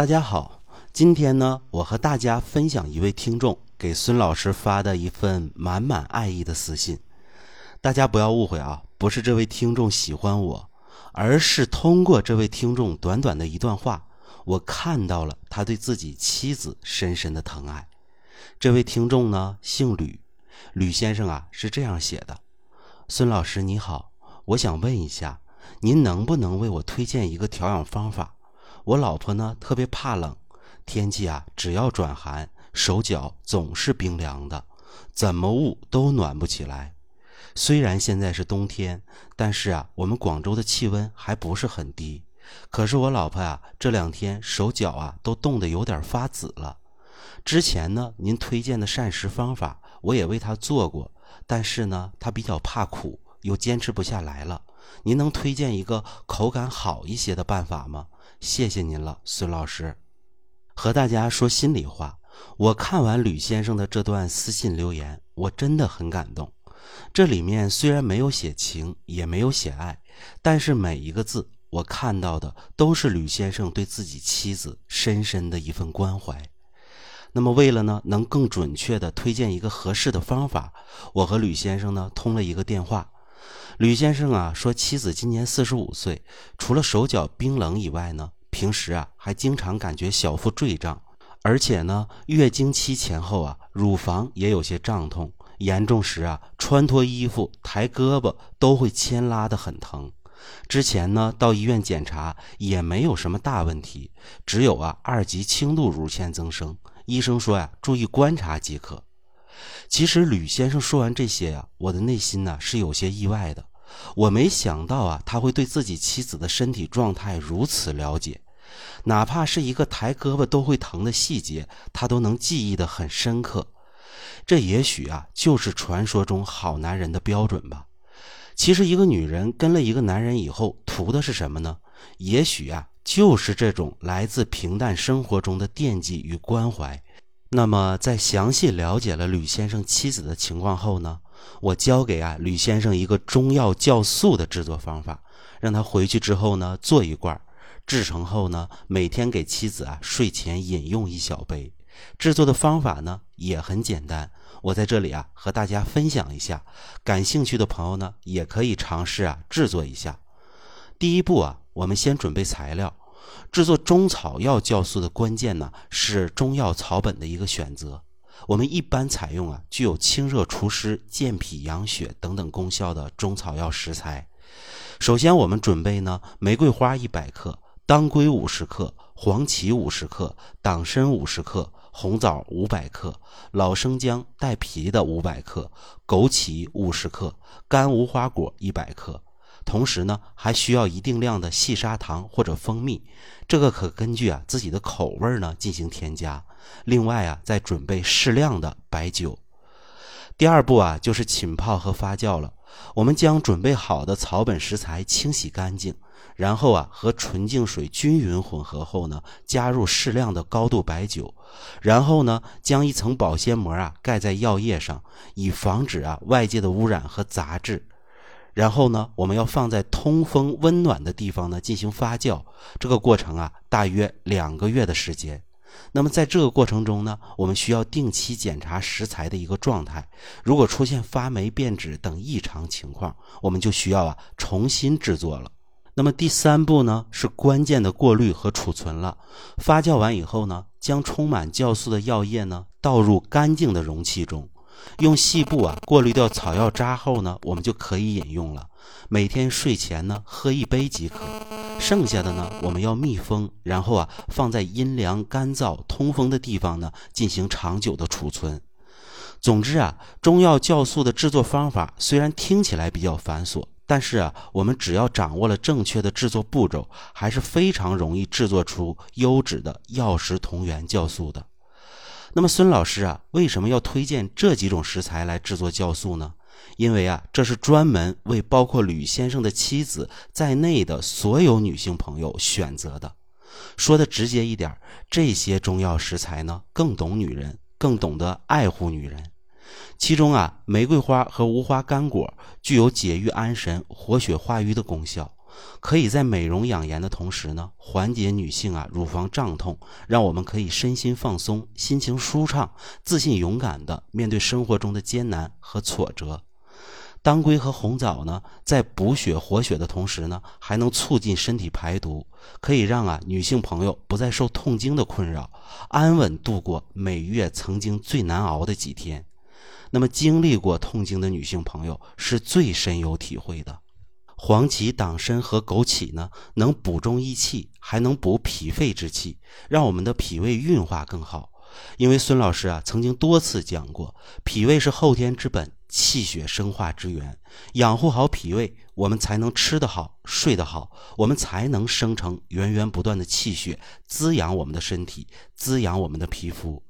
大家好，今天呢，我和大家分享一位听众给孙老师发的一份满满爱意的私信。大家不要误会啊，不是这位听众喜欢我，而是通过这位听众短短的一段话，我看到了他对自己妻子深深的疼爱。这位听众呢，姓吕，吕先生啊是这样写的：孙老师你好，我想问一下，您能不能为我推荐一个调养方法？我老婆呢特别怕冷，天气啊只要转寒，手脚总是冰凉的，怎么捂都暖不起来。虽然现在是冬天，但是啊我们广州的气温还不是很低。可是我老婆啊这两天手脚啊都冻得有点发紫了。之前呢您推荐的膳食方法我也为她做过，但是呢她比较怕苦，又坚持不下来了。您能推荐一个口感好一些的办法吗？谢谢您了，孙老师。和大家说心里话，我看完吕先生的这段私信留言，我真的很感动。这里面虽然没有写情，也没有写爱，但是每一个字我看到的都是吕先生对自己妻子深深的一份关怀。那么，为了呢能更准确的推荐一个合适的方法，我和吕先生呢通了一个电话。吕先生啊说，妻子今年四十五岁，除了手脚冰冷以外呢，平时啊还经常感觉小腹坠胀，而且呢月经期前后啊乳房也有些胀痛，严重时啊穿脱衣服、抬胳膊都会牵拉的很疼。之前呢到医院检查也没有什么大问题，只有啊二级轻度乳腺增生，医生说呀注意观察即可。其实吕先生说完这些呀，我的内心呢是有些意外的。我没想到啊，他会对自己妻子的身体状态如此了解，哪怕是一个抬胳膊都会疼的细节，他都能记忆得很深刻。这也许啊，就是传说中好男人的标准吧。其实，一个女人跟了一个男人以后，图的是什么呢？也许啊，就是这种来自平淡生活中的惦记与关怀。那么，在详细了解了吕先生妻子的情况后呢？我教给啊吕先生一个中药酵素的制作方法，让他回去之后呢做一罐，制成后呢每天给妻子啊睡前饮用一小杯。制作的方法呢也很简单，我在这里啊和大家分享一下，感兴趣的朋友呢也可以尝试啊制作一下。第一步啊，我们先准备材料。制作中草药酵素的关键呢是中药草本的一个选择。我们一般采用啊具有清热除湿、健脾养血等等功效的中草药食材。首先，我们准备呢玫瑰花一百克、当归五十克、黄芪五十克、党参五十克、红枣五百克、老生姜带皮的五百克、枸杞五十克、干无花果一百克。同时呢，还需要一定量的细砂糖或者蜂蜜，这个可根据啊自己的口味呢进行添加。另外啊，再准备适量的白酒。第二步啊，就是浸泡和发酵了。我们将准备好的草本食材清洗干净，然后啊和纯净水均匀混合后呢，加入适量的高度白酒，然后呢将一层保鲜膜啊盖在药液上，以防止啊外界的污染和杂质。然后呢，我们要放在通风温暖的地方呢进行发酵。这个过程啊，大约两个月的时间。那么在这个过程中呢，我们需要定期检查食材的一个状态。如果出现发霉、变质等异常情况，我们就需要啊重新制作了。那么第三步呢，是关键的过滤和储存了。发酵完以后呢，将充满酵素的药液呢倒入干净的容器中。用细布啊过滤掉草药渣后呢，我们就可以饮用了。每天睡前呢喝一杯即可。剩下的呢，我们要密封，然后啊放在阴凉、干燥、通风的地方呢进行长久的储存。总之啊，中药酵素的制作方法虽然听起来比较繁琐，但是啊，我们只要掌握了正确的制作步骤，还是非常容易制作出优质的药食同源酵素的。那么孙老师啊，为什么要推荐这几种食材来制作酵素呢？因为啊，这是专门为包括吕先生的妻子在内的所有女性朋友选择的。说的直接一点，这些中药食材呢，更懂女人，更懂得爱护女人。其中啊，玫瑰花和无花干果具有解郁安神、活血化瘀的功效。可以在美容养颜的同时呢，缓解女性啊乳房胀痛，让我们可以身心放松，心情舒畅，自信勇敢的面对生活中的艰难和挫折。当归和红枣呢，在补血活血的同时呢，还能促进身体排毒，可以让啊女性朋友不再受痛经的困扰，安稳度过每月曾经最难熬的几天。那么，经历过痛经的女性朋友是最深有体会的。黄芪、党参和枸杞呢，能补中益气，还能补脾肺之气，让我们的脾胃运化更好。因为孙老师啊，曾经多次讲过，脾胃是后天之本。气血生化之源，养护好脾胃，我们才能吃得好、睡得好，我们才能生成源源不断的气血，滋养我们的身体，滋养我们的皮肤。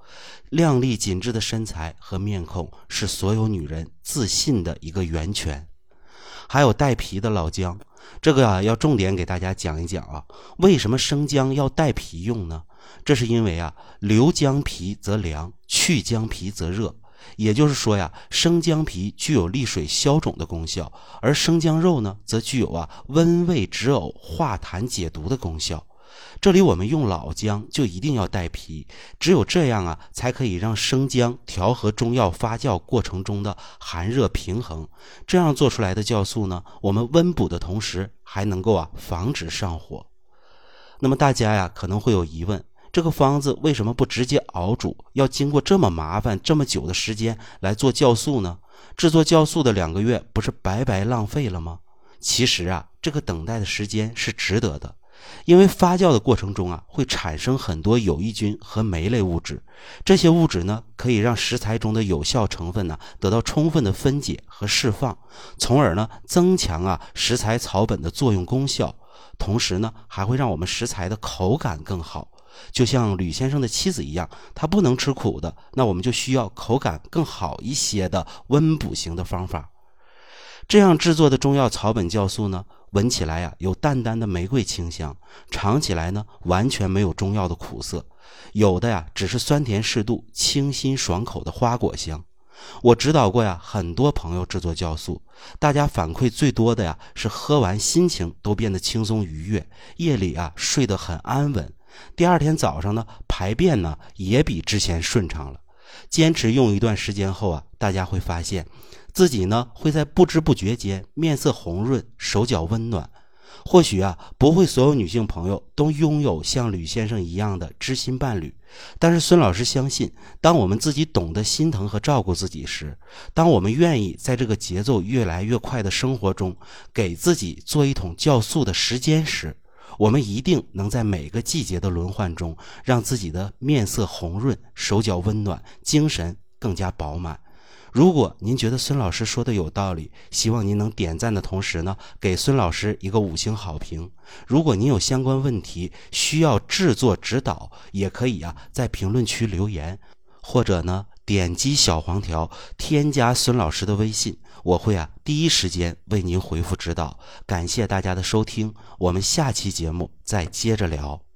靓丽紧致的身材和面孔是所有女人自信的一个源泉。还有带皮的老姜，这个啊要重点给大家讲一讲啊，为什么生姜要带皮用呢？这是因为啊，留姜皮则凉，去姜皮则热。也就是说呀，生姜皮具有利水消肿的功效，而生姜肉呢，则具有啊温胃止呕、化痰解毒的功效。这里我们用老姜就一定要带皮，只有这样啊，才可以让生姜调和中药发酵过程中的寒热平衡。这样做出来的酵素呢，我们温补的同时，还能够啊防止上火。那么大家呀，可能会有疑问。这个方子为什么不直接熬煮，要经过这么麻烦、这么久的时间来做酵素呢？制作酵素的两个月不是白白浪费了吗？其实啊，这个等待的时间是值得的，因为发酵的过程中啊，会产生很多有益菌和酶类物质，这些物质呢，可以让食材中的有效成分呢得到充分的分解和释放，从而呢增强啊食材草本的作用功效，同时呢还会让我们食材的口感更好。就像吕先生的妻子一样，他不能吃苦的，那我们就需要口感更好一些的温补型的方法。这样制作的中药草本酵素呢，闻起来呀有淡淡的玫瑰清香，尝起来呢完全没有中药的苦涩，有的呀只是酸甜适度、清新爽口的花果香。我指导过呀很多朋友制作酵素，大家反馈最多的呀是喝完心情都变得轻松愉悦，夜里啊睡得很安稳。第二天早上呢，排便呢也比之前顺畅了。坚持用一段时间后啊，大家会发现，自己呢会在不知不觉间面色红润，手脚温暖。或许啊，不会所有女性朋友都拥有像吕先生一样的知心伴侣，但是孙老师相信，当我们自己懂得心疼和照顾自己时，当我们愿意在这个节奏越来越快的生活中，给自己做一桶酵素的时间时，我们一定能在每个季节的轮换中，让自己的面色红润、手脚温暖、精神更加饱满。如果您觉得孙老师说的有道理，希望您能点赞的同时呢，给孙老师一个五星好评。如果您有相关问题需要制作指导，也可以啊在评论区留言，或者呢点击小黄条添加孙老师的微信。我会啊，第一时间为您回复指导。感谢大家的收听，我们下期节目再接着聊。